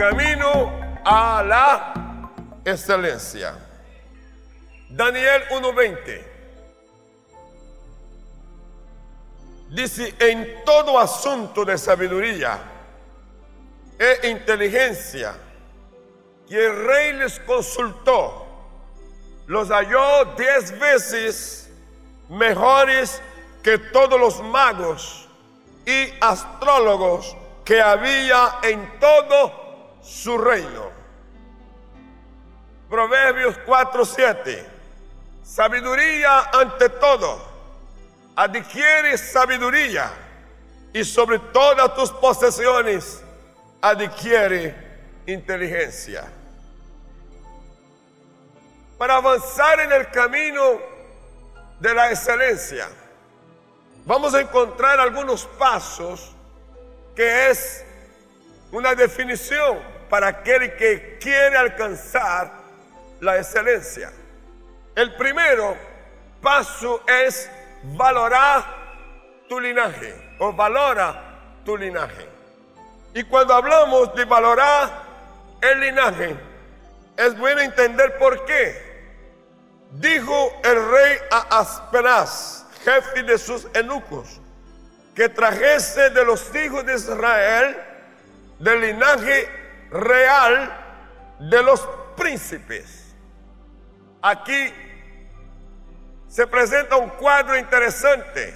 camino a la excelencia. Daniel 1:20 dice, en todo asunto de sabiduría e inteligencia, y el rey les consultó, los halló diez veces mejores que todos los magos y astrólogos que había en todo su reino. Proverbios 4:7. Sabiduría ante todo. Adquiere sabiduría y sobre todas tus posesiones adquiere inteligencia. Para avanzar en el camino de la excelencia, vamos a encontrar algunos pasos que es una definición para aquel que quiere alcanzar la excelencia. El primero paso es valorar tu linaje o valora tu linaje. Y cuando hablamos de valorar el linaje, es bueno entender por qué. Dijo el rey a Aspenaz, jefe de sus eunucos, que trajese de los hijos de Israel del linaje real de los príncipes. Aquí se presenta un cuadro interesante.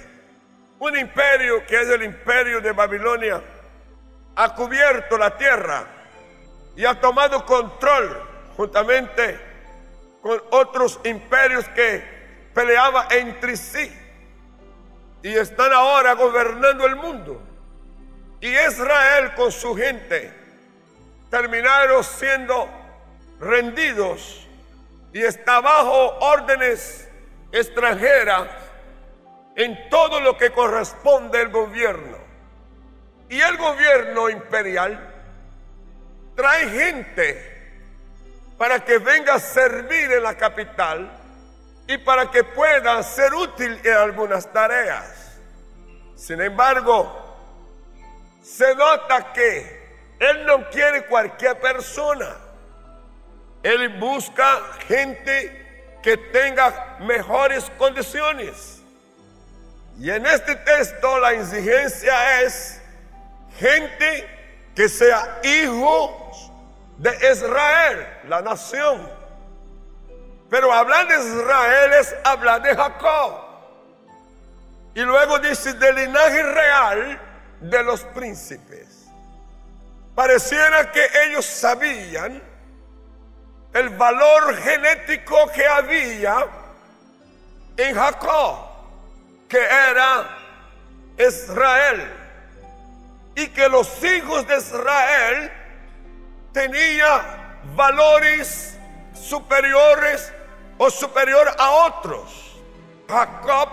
Un imperio que es el imperio de Babilonia ha cubierto la tierra y ha tomado control juntamente con otros imperios que peleaban entre sí y están ahora gobernando el mundo. Y Israel con su gente terminaron siendo rendidos y está bajo órdenes extranjeras en todo lo que corresponde al gobierno. Y el gobierno imperial trae gente para que venga a servir en la capital y para que pueda ser útil en algunas tareas. Sin embargo, se nota que Él no quiere cualquier persona. Él busca gente que tenga mejores condiciones. Y en este texto la exigencia es gente que sea hijos de Israel, la nación. Pero hablar de Israel es hablar de Jacob. Y luego dice del linaje real de los príncipes. Pareciera que ellos sabían el valor genético que había en Jacob, que era Israel, y que los hijos de Israel tenían valores superiores o superior a otros. Jacob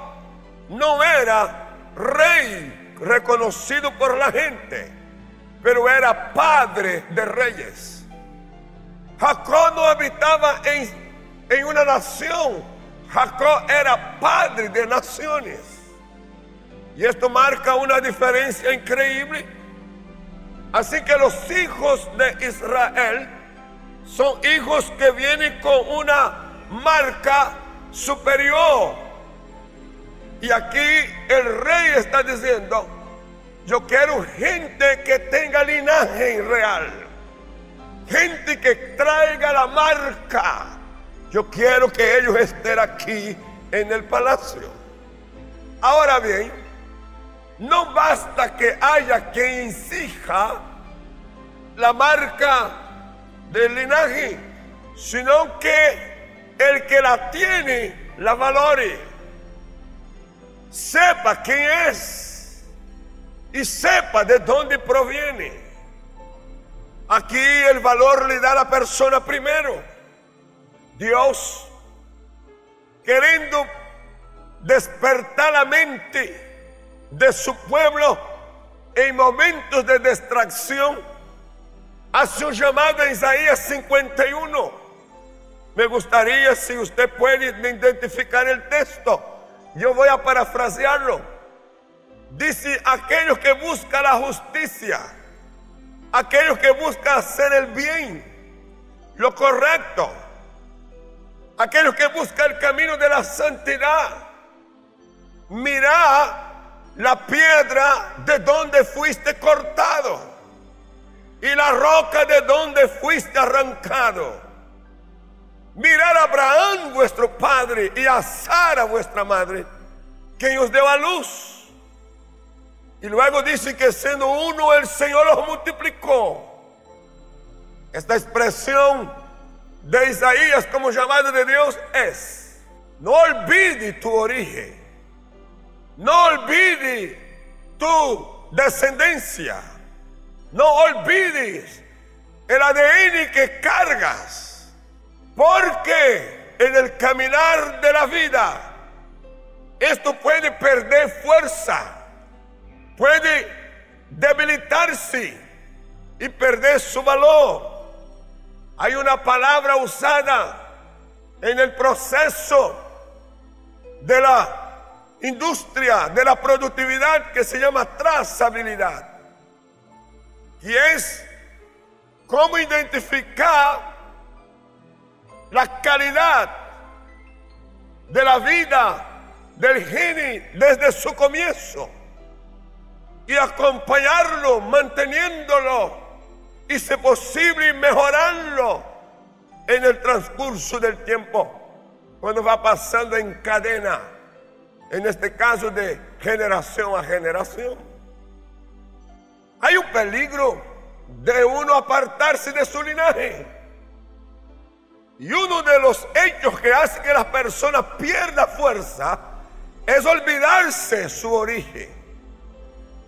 no era rey reconocido por la gente, pero era padre de reyes. Jacob no habitaba en, en una nación, Jacob era padre de naciones. Y esto marca una diferencia increíble. Así que los hijos de Israel son hijos que vienen con una marca superior. Y aquí el rey está diciendo, yo quiero gente que tenga linaje real, gente que traiga la marca. Yo quiero que ellos estén aquí en el palacio. Ahora bien, no basta que haya quien exija la marca del linaje, sino que el que la tiene la valore, sepa quién es y sepa de dónde proviene. Aquí el valor le da a la persona primero. Dios, queriendo despertar la mente de su pueblo en momentos de distracción, hace un llamado a Isaías 51. Me gustaría si usted puede identificar el texto. Yo voy a parafrasearlo. Dice aquellos que buscan la justicia aquellos que buscan hacer el bien, lo correcto, aquellos que buscan el camino de la santidad. Mira la piedra de donde fuiste cortado y la roca de donde fuiste arrancado. Mirar a Abraham vuestro padre y a Sara vuestra madre, que os dio a luz. Y luego dice que siendo uno el Señor los multiplicó. Esta expresión de Isaías como llamado de Dios es, no olvide tu origen, no olvide tu descendencia, no olvides el ADN que cargas, porque en el caminar de la vida esto puede perder fuerza, puede debilitarse y perder su valor. Hay una palabra usada en el proceso de la industria, de la productividad que se llama trazabilidad. Y es cómo identificar la calidad de la vida del geni desde su comienzo y acompañarlo, manteniéndolo y si posible mejorarlo en el transcurso del tiempo, cuando va pasando en cadena, en este caso de generación a generación. Hay un peligro de uno apartarse de su linaje. Y uno de los hechos que hace que la persona pierda fuerza es olvidarse su origen.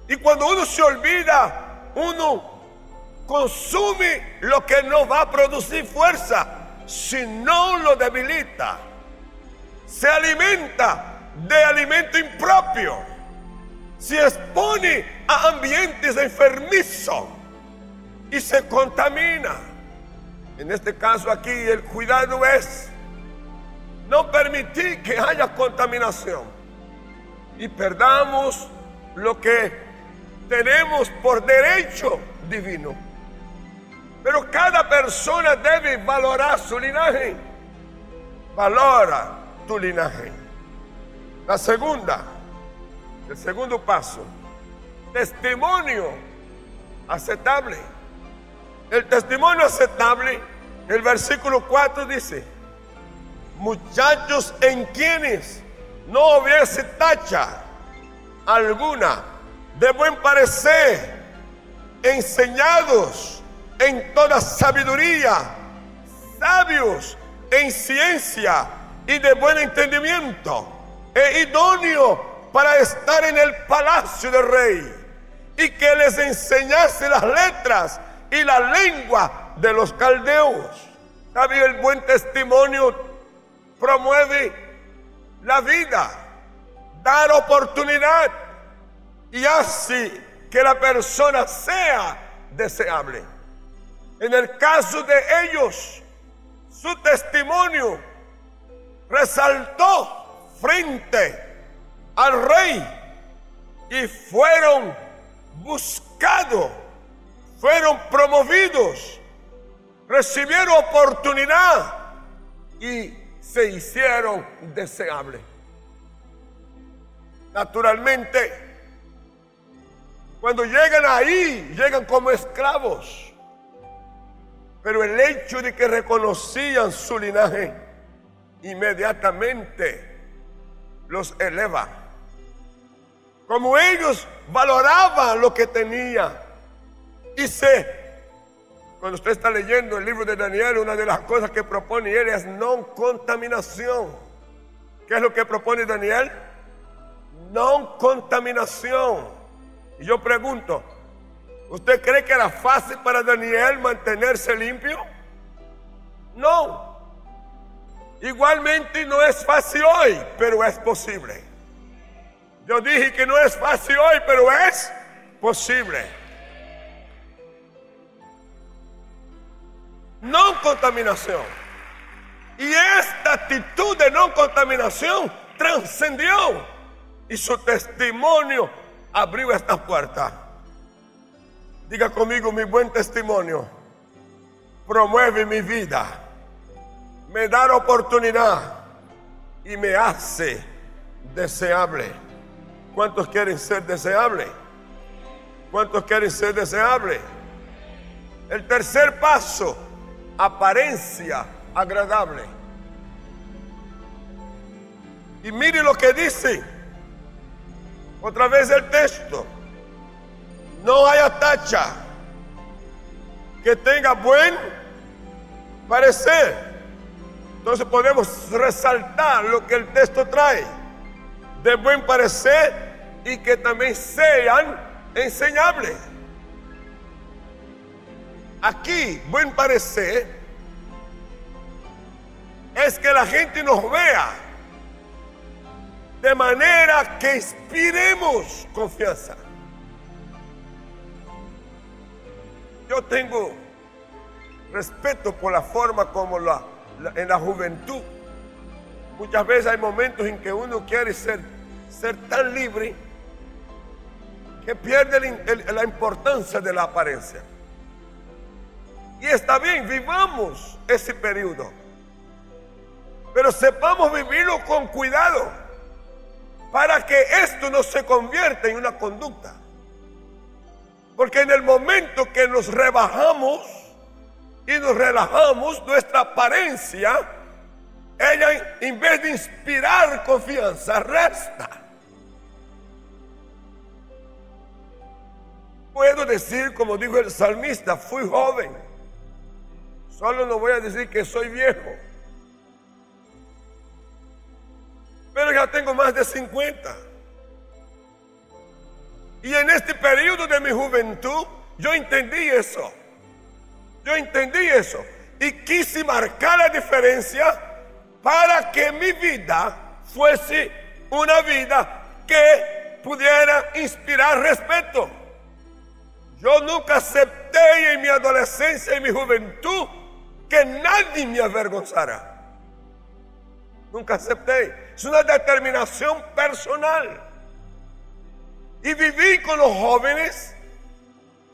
Y cuando uno se olvida, uno consume lo que no va a producir fuerza, sino lo debilita. Se alimenta de alimento impropio. Se expone a ambientes enfermizos y se contamina. En este caso aquí el cuidado es no permitir que haya contaminación y perdamos lo que tenemos por derecho divino. Pero cada persona debe valorar su linaje. Valora tu linaje. La segunda, el segundo paso, testimonio aceptable. El testimonio aceptable, el versículo 4 dice, muchachos en quienes no hubiese tacha alguna de buen parecer, enseñados en toda sabiduría, sabios en ciencia y de buen entendimiento, e idóneo para estar en el palacio del rey, y que les enseñase las letras y la lengua de los caldeos. Sabio, el buen testimonio promueve la vida, dar oportunidad y hace que la persona sea deseable. En el caso de ellos, su testimonio resaltó frente al rey y fueron buscados, fueron promovidos, recibieron oportunidad y se hicieron deseables. Naturalmente, cuando llegan ahí, llegan como esclavos. Pero el hecho de que reconocían su linaje inmediatamente los eleva. Como ellos valoraban lo que tenía. Se cuando usted está leyendo el libro de Daniel, una de las cosas que propone él es no contaminación. ¿Qué es lo que propone Daniel? No contaminación. Y yo pregunto, ¿Usted cree que era fácil para Daniel mantenerse limpio? No. Igualmente no es fácil hoy, pero es posible. Yo dije que no es fácil hoy, pero es posible. No contaminación. Y esta actitud de no contaminación trascendió y su testimonio abrió esta puerta. Diga conmigo, mi buen testimonio promueve mi vida, me da oportunidad y me hace deseable. ¿Cuántos quieren ser deseables? ¿Cuántos quieren ser deseables? El tercer paso, apariencia agradable. Y mire lo que dice otra vez el texto. No haya tacha que tenga buen parecer. Entonces podemos resaltar lo que el texto trae de buen parecer y que también sean enseñables. Aquí, buen parecer es que la gente nos vea de manera que inspiremos confianza. Yo tengo respeto por la forma como la, en la juventud. Muchas veces hay momentos en que uno quiere ser, ser tan libre que pierde la importancia de la apariencia. Y está bien, vivamos ese periodo. Pero sepamos vivirlo con cuidado para que esto no se convierta en una conducta. Porque en el momento que nos rebajamos y nos relajamos, nuestra apariencia, ella en vez de inspirar confianza, resta. Puedo decir, como dijo el salmista, fui joven. Solo no voy a decir que soy viejo. Pero ya tengo más de 50. Y en este periodo de mi juventud yo entendí eso. Yo entendí eso. Y quise marcar la diferencia para que mi vida fuese una vida que pudiera inspirar respeto. Yo nunca acepté en mi adolescencia y mi juventud que nadie me avergonzara. Nunca acepté. Es una determinación personal. Y viví con los jóvenes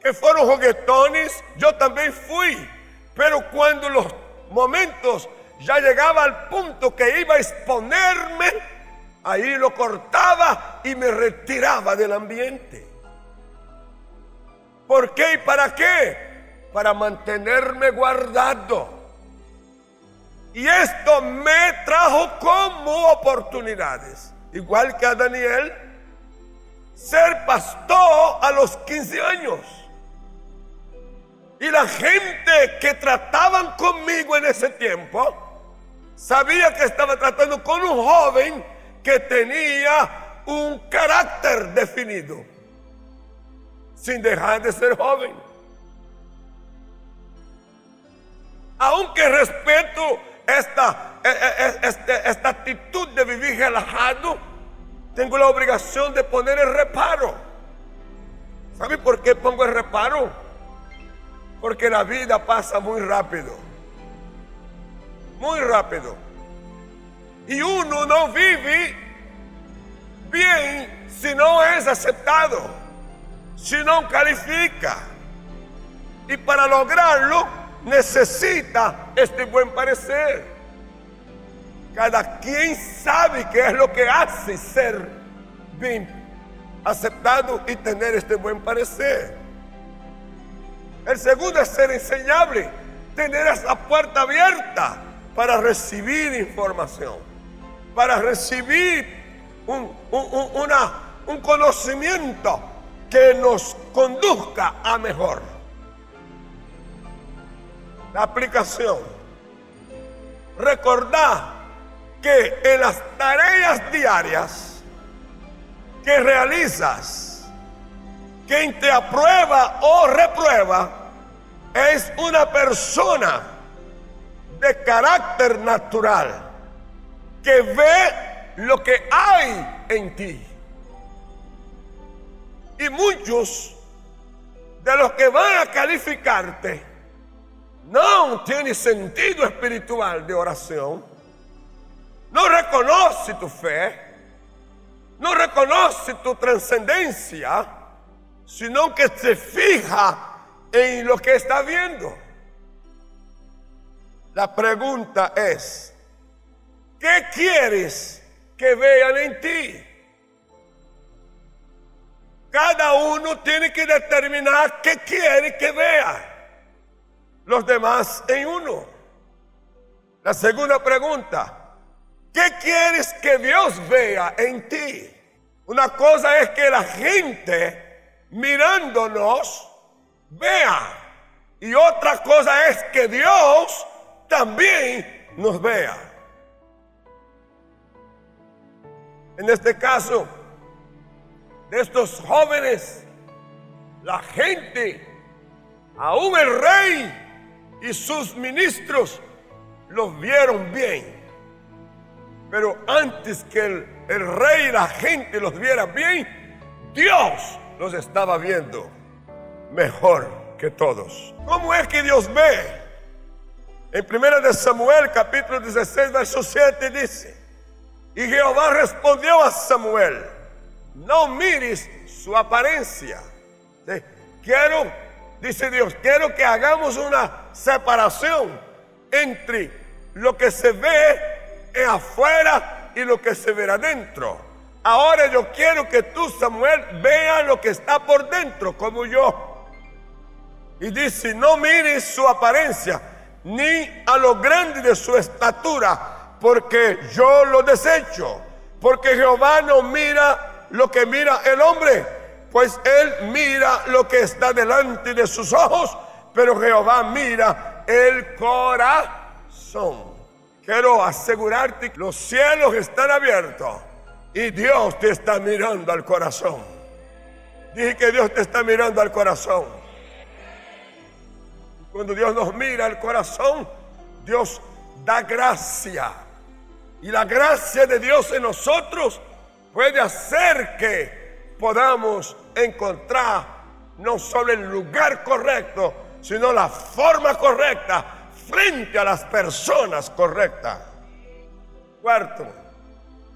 que fueron juguetones, yo también fui. Pero cuando los momentos ya llegaba al punto que iba a exponerme, ahí lo cortaba y me retiraba del ambiente. ¿Por qué y para qué? Para mantenerme guardado. Y esto me trajo como oportunidades, igual que a Daniel ser pastor a los 15 años. Y la gente que trataban conmigo en ese tiempo sabía que estaba tratando con un joven que tenía un carácter definido, sin dejar de ser joven. Aunque respeto esta, e, e, e, este, esta actitud de vivir relajado, tengo la obligación de poner el reparo. ¿Sabe por qué pongo el reparo? Porque la vida pasa muy rápido. Muy rápido. Y uno no vive bien si no es aceptado, si no califica. Y para lograrlo necesita este buen parecer. Cada quien sabe qué es lo que hace ser bien aceptado y tener este buen parecer. El segundo es ser enseñable, tener esa puerta abierta para recibir información, para recibir un, una, un conocimiento que nos conduzca a mejor. La aplicación. Recordar que en las tareas diarias que realizas, quien te aprueba o reprueba es una persona de carácter natural que ve lo que hay en ti. Y muchos de los que van a calificarte no tienen sentido espiritual de oración no reconoce tu fe, no reconoce tu trascendencia, sino que se fija en lo que está viendo. La pregunta es, ¿qué quieres que vean en ti? Cada uno tiene que determinar qué quiere que vea los demás en uno. La segunda pregunta, ¿qué quieres que Dios vea en ti? Una cosa es que la gente mirándonos vea y otra cosa es que Dios también nos vea. En este caso, de estos jóvenes, la gente, aún el rey y sus ministros, los vieron bien. Pero antes que el, rey y la gente los viera bien, Dios los estaba viendo mejor que todos. ¿Cómo es que Dios ve? En 1 de Samuel capítulo 16 verso 7 dice, y Jehová respondió a Samuel, no mires su apariencia. Quiero, dice Dios, quiero que hagamos una separación entre lo que se ve afuera y lo que se ve adentro. Ahora yo quiero que tú, Samuel, vea lo que está por dentro, como yo. Y dice, no mires su apariencia, ni a lo grande de su estatura, porque yo lo desecho. Porque Jehová no mira lo que mira el hombre, pues él mira lo que está delante de sus ojos, pero Jehová mira el corazón. Quiero asegurarte que los cielos están abiertos y Dios te está mirando al corazón. Dije que Dios te está mirando al corazón. Cuando Dios nos mira al corazón, Dios da gracia. Y la gracia de Dios en nosotros puede hacer que podamos encontrar no solo el lugar correcto, sino la forma correcta frente a las personas correctas. Cuarto,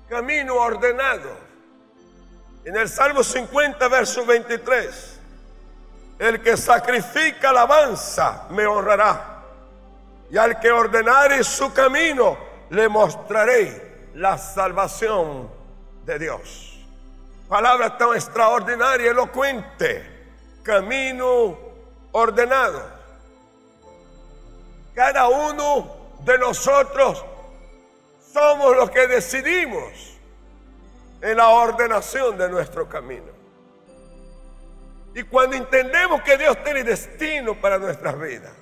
camino ordenado. En el Salmo 50, verso 23, el que sacrifica alabanza me honrará, y al que ordenare su camino le mostraré la salvación de Dios. Palabra tan extraordinaria, elocuente, camino ordenado. Cada uno de nosotros somos los que decidimos en la ordenación de nuestro camino. Y cuando entendemos que Dios tiene destino para nuestras vidas,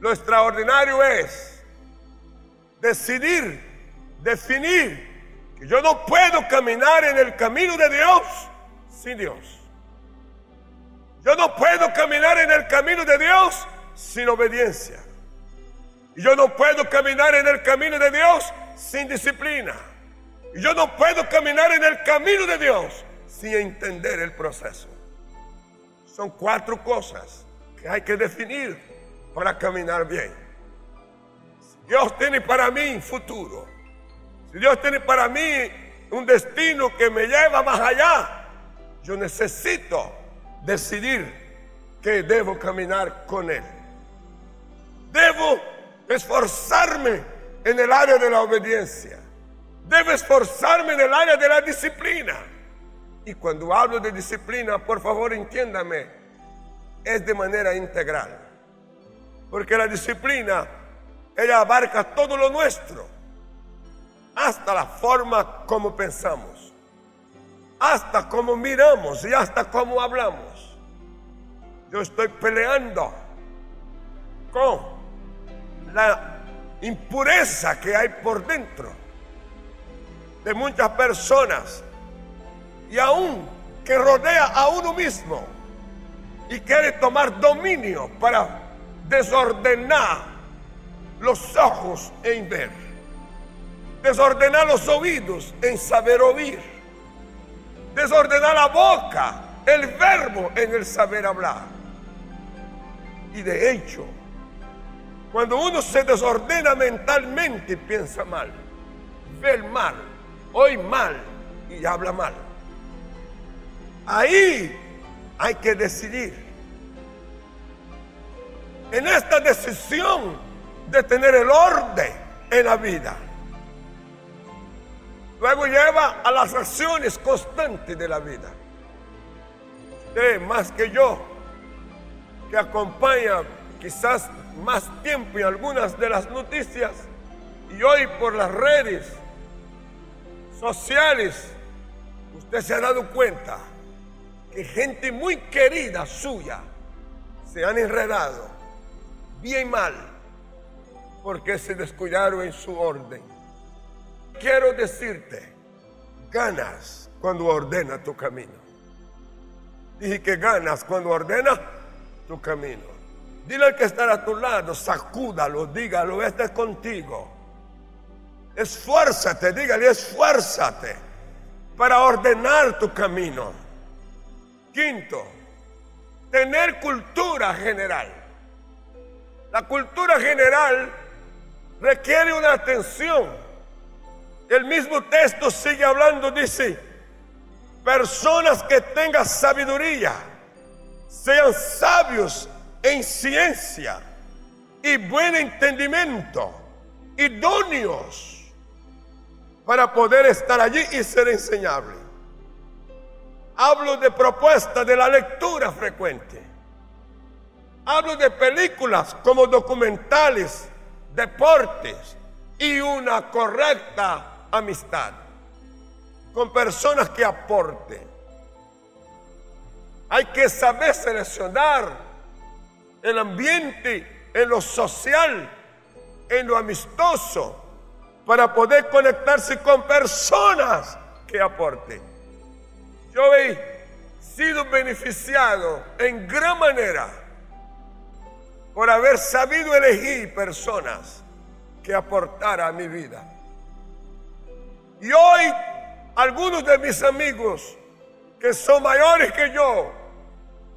lo extraordinario es decidir, definir yo no puedo caminar en el camino de Dios sin Dios. Yo no puedo caminar en el camino de Dios sin obediencia. Y yo no puedo caminar en el camino de Dios sin disciplina. Y yo no puedo caminar en el camino de Dios sin entender el proceso. Son cuatro cosas que hay que definir para caminar bien. Dios tiene para mí futuro. Dios tiene para mí un destino que me lleva más allá, yo necesito decidir que debo caminar con Él. Debo esforzarme en el área de la obediencia. Debo esforzarme en el área de la disciplina. Y cuando hablo de disciplina, por favor entiéndame, es de manera integral. Porque la disciplina, ella abarca todo lo nuestro hasta la forma como pensamos, hasta como miramos y hasta como hablamos. Yo estoy peleando con la impureza que hay por dentro de muchas personas y aún que rodea a uno mismo y quiere tomar dominio para desordenar los ojos en ver desordenar los oídos en saber oír, desordenar la boca, el verbo en el saber hablar. Y de hecho, cuando uno se desordena mentalmente, piensa mal, ve mal, oye mal y habla mal. Ahí hay que decidir. En esta decisión de tener el orden en la vida. Luego lleva a las acciones constantes de la vida. Usted más que yo, que acompaña quizás más tiempo en algunas de las noticias y hoy por las redes sociales, usted se ha dado cuenta que gente muy querida suya se han enredado bien mal porque se descuidaron en su orden. Quiero decirte, ganas cuando ordena tu camino. Dije que ganas cuando ordena tu camino. Dile al que está a tu lado, sacúdalo, dígalo, este es contigo. Esfuérzate, dígale, esfuérzate para ordenar tu camino. Quinto, tener cultura general. La cultura general requiere una atención. El mismo texto sigue hablando, dice, personas que tengan sabiduría, sean sabios en ciencia y buen entendimiento, idóneos para poder estar allí y ser enseñable. Hablo de propuesta de la lectura frecuente. Hablo de películas como documentales, deportes y una correcta amistad con personas que aporten. Hay que saber seleccionar el ambiente, en lo social, en lo amistoso, para poder conectarse con personas que aporten. Yo he sido beneficiado en gran manera por haber sabido elegir personas que aportaran a mi vida. Y hoy algunos de mis amigos que son mayores que yo,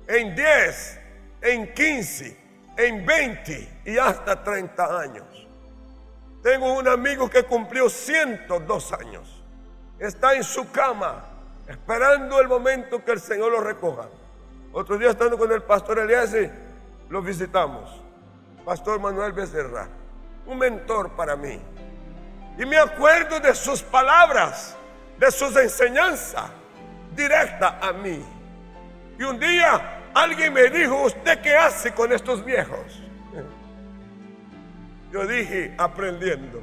en 10, en 15, en 20 y hasta 30 años. Tengo un amigo que cumplió 102 años. Está en su cama esperando el momento que el Señor lo recoja. Otro día estando con el pastor Elías, lo visitamos. Pastor Manuel Becerra, un mentor para mí. Y me acuerdo de sus palabras, de sus enseñanzas directas a mí. Y un día Alguien me dijo, ¿usted qué hace con estos viejos? Yo dije, aprendiendo.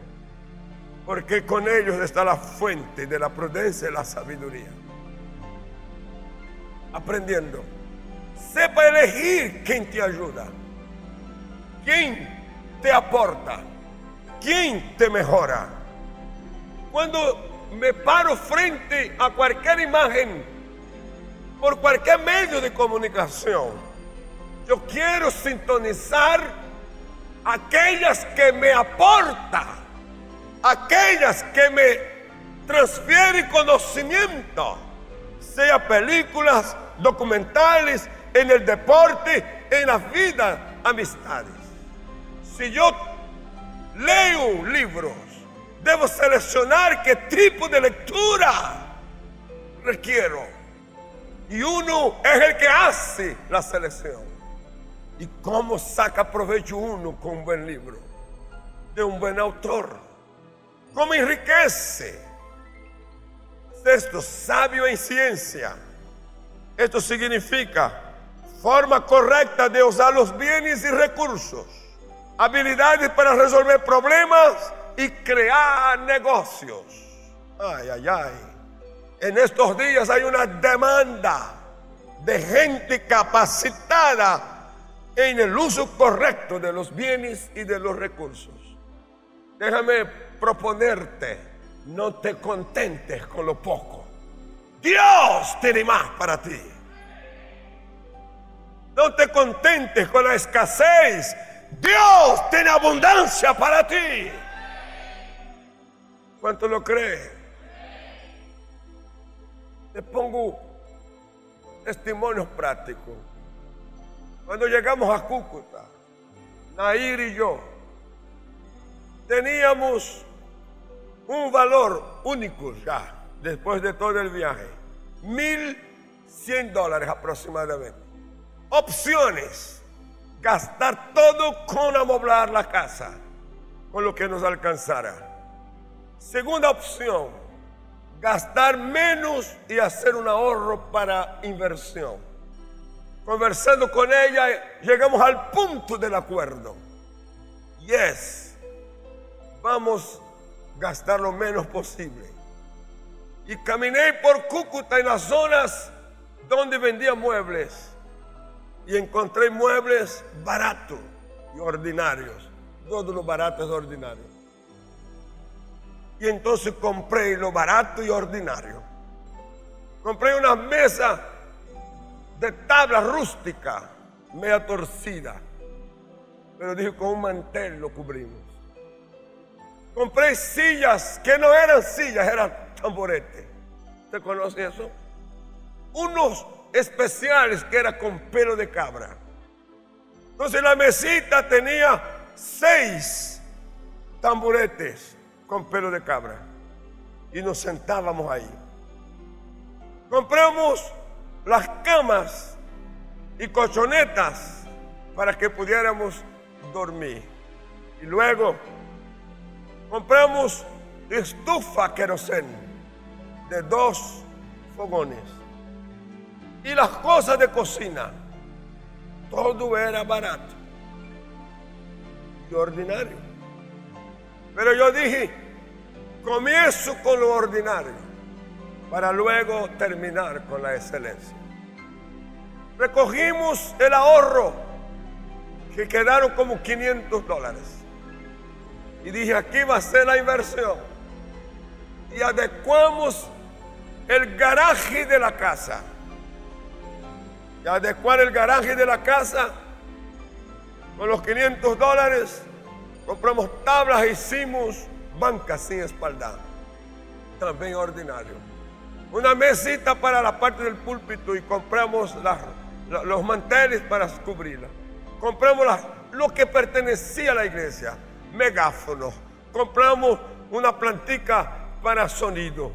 Porque con ellos está la fuente de la prudencia y la sabiduría. Aprendiendo. Sepa elegir quién te ayuda. Quién te aporta. Quién te mejora. Cuando me paro frente a cualquier imagen por cualquier medio de comunicación. Yo quiero sintonizar aquellas que me aportan, aquellas que me transfieren conocimiento, sea películas, documentales, en el deporte, en la vida, amistades. Si yo leo libros, debo seleccionar qué tipo de lectura requiero y uno es el que hace la selección. ¿Y cómo saca provecho uno con un buen libro? De un buen autor. ¿Cómo enriquece? Esto, sabio en ciencia. Esto significa forma correcta de usar los bienes y recursos. Habilidades para resolver problemas y crear negocios. Ay, ay, ay. En estos días hay una demanda de gente capacitada en el uso correcto de los bienes y de los recursos. Déjame proponerte, no te contentes con lo poco. Dios tiene más para ti. No te contentes con la escasez. Dios tiene abundancia para ti. ¿Cuánto lo crees? Les pongo testimonios prácticos. Cuando llegamos a Cúcuta, Nair y yo, teníamos un valor único ya, después de todo el viaje. Mil 100 dólares aproximadamente. Opciones. Gastar todo con amoblar la casa, con lo que nos alcanzara. Segunda opción, gastar menos y hacer un ahorro para inversión. Conversando con ella, llegamos al punto del acuerdo. Yes, vamos a gastar lo menos posible. Y caminé por Cúcuta en las zonas donde vendía muebles y encontré muebles baratos y ordinarios. Todo lo barato es ordinario. Y entonces compré lo barato y ordinario. Compré una mesa de tabla rústica, media torcida. Pero dije, con un mantel lo cubrimos. Compré sillas que no eran sillas, eran tamboretes. ¿Usted conoce eso? Unos especiales que era con pelo de cabra. Entonces la mesita tenía seis tamboretes con pelo de cabra. Y nos sentábamos ahí. Compramos las camas y colchonetas para que pudiéramos dormir. Y luego compramos estufa querosén de dos fogones. Y las cosas de cocina, todo era barato y ordinario. Pero yo dije, comienzo con lo ordinario para luego terminar con la excelencia. Recogimos el ahorro que quedaron como 500 dólares. Y dije, aquí va a ser la inversión. Y adecuamos el garaje de la casa. Y adecuar el garaje de la casa con los 500 dólares. Compramos tablas e hicimos bancas sin espaldar. También ordinario. Una mesita para la parte del púlpito y compramos los manteles para cubrirla compramos lo que pertenecía a la iglesia, megáfonos, compramos una plantica para sonido.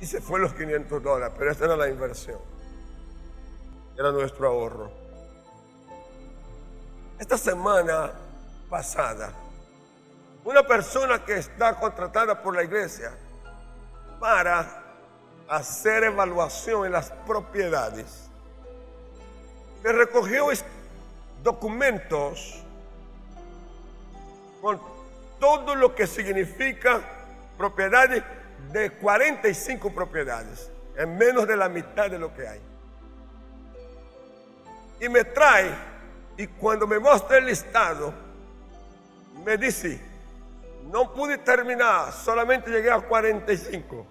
Y se fue los 500 dólares, pero esta era la inversión. Era nuestro ahorro. Esta semana pasada, una persona que está contratada por la iglesia para hacer evaluación en las propiedades, me recogió documentos con todo lo que significa propiedades de 45 propiedades, en menos de la mitad de lo que hay. Y me trae, y cuando me muestra el listado, me dice, no pude terminar, solamente llegué a 45.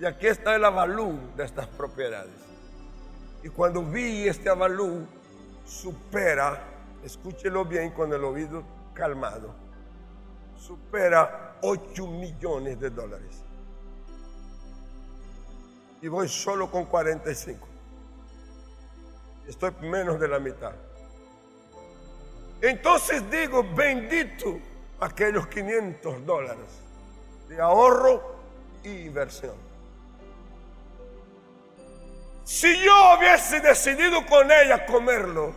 Y aquí está el avalú de estas propiedades. Y cuando vi este avalú, supera, escúchelo bien con el oído calmado, supera 8 millones de dólares. Y voy solo con 45. Estoy menos de la mitad. Entonces digo, bendito aquellos 500 dólares de ahorro e inversión. Si yo hubiese decidido con ella comerlo,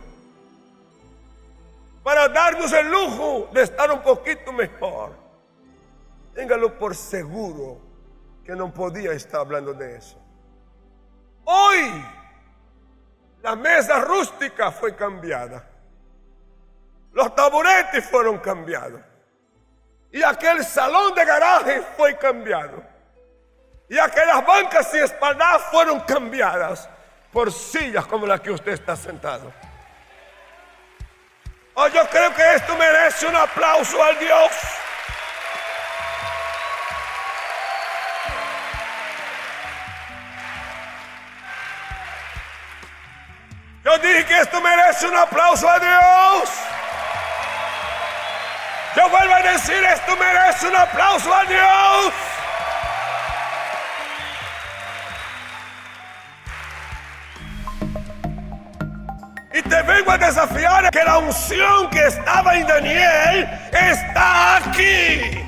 para darnos el lujo de estar un poquito mejor, téngalo por seguro que no podía estar hablando de eso. Hoy, la mesa rústica fue cambiada. Los taburetes fueron cambiados. Y aquel salón de garaje fue cambiado ya que las bancas y espaldas fueron cambiadas por sillas como la que usted está sentado. Oh, yo creo que esto merece un aplauso al Dios. Yo dije que esto merece un aplauso a Dios. Yo vuelvo a decir, esto merece un aplauso a Dios. Y te vengo a desafiar que la unción que estaba en Daniel está aquí.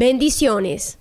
Bendiciones.